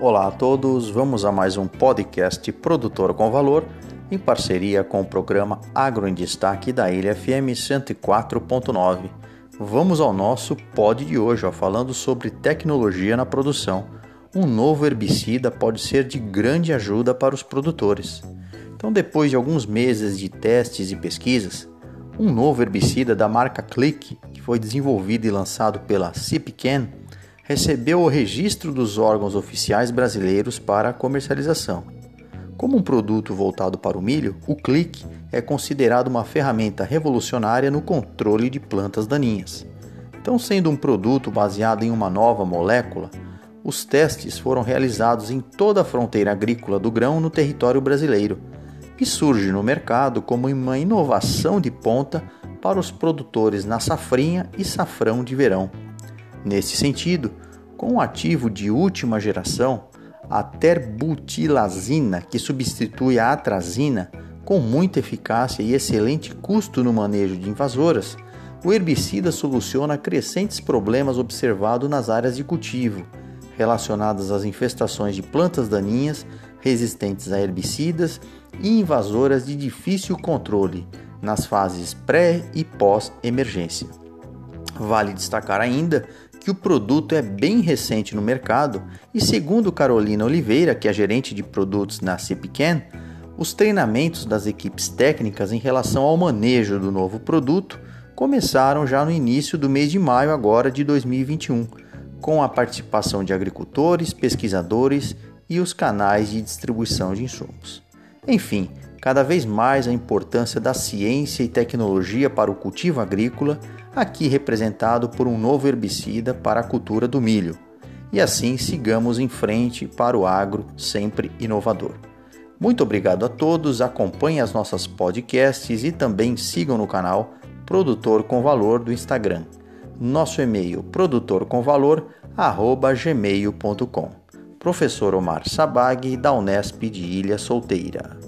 Olá a todos, vamos a mais um podcast Produtor com Valor em parceria com o programa Agro em Destaque da Ilha FM 104.9. Vamos ao nosso pod de hoje, ó, falando sobre tecnologia na produção. Um novo herbicida pode ser de grande ajuda para os produtores. Então, depois de alguns meses de testes e pesquisas, um novo herbicida da marca Click, que foi desenvolvido e lançado pela Cipcan, recebeu o registro dos órgãos oficiais brasileiros para comercialização. Como um produto voltado para o milho, o Click é considerado uma ferramenta revolucionária no controle de plantas daninhas. Então, sendo um produto baseado em uma nova molécula, os testes foram realizados em toda a fronteira agrícola do grão no território brasileiro e surge no mercado como uma inovação de ponta para os produtores na safrinha e safrão de verão. Nesse sentido, com o ativo de última geração, a terbutilazina, que substitui a atrazina, com muita eficácia e excelente custo no manejo de invasoras, o herbicida soluciona crescentes problemas observados nas áreas de cultivo, relacionadas às infestações de plantas daninhas resistentes a herbicidas e invasoras de difícil controle nas fases pré e pós-emergência. Vale destacar ainda que o produto é bem recente no mercado e, segundo Carolina Oliveira, que é gerente de produtos na Cipcan, os treinamentos das equipes técnicas em relação ao manejo do novo produto começaram já no início do mês de maio agora de 2021, com a participação de agricultores, pesquisadores e os canais de distribuição de insumos. Enfim, cada vez mais a importância da ciência e tecnologia para o cultivo agrícola aqui representado por um novo herbicida para a cultura do milho. E assim sigamos em frente para o agro sempre inovador. Muito obrigado a todos, acompanhem as nossas podcasts e também sigam no canal Produtor com Valor do Instagram. Nosso e-mail produtorcomvalor@gmail.com. Professor Omar Sabag da Unesp de Ilha Solteira.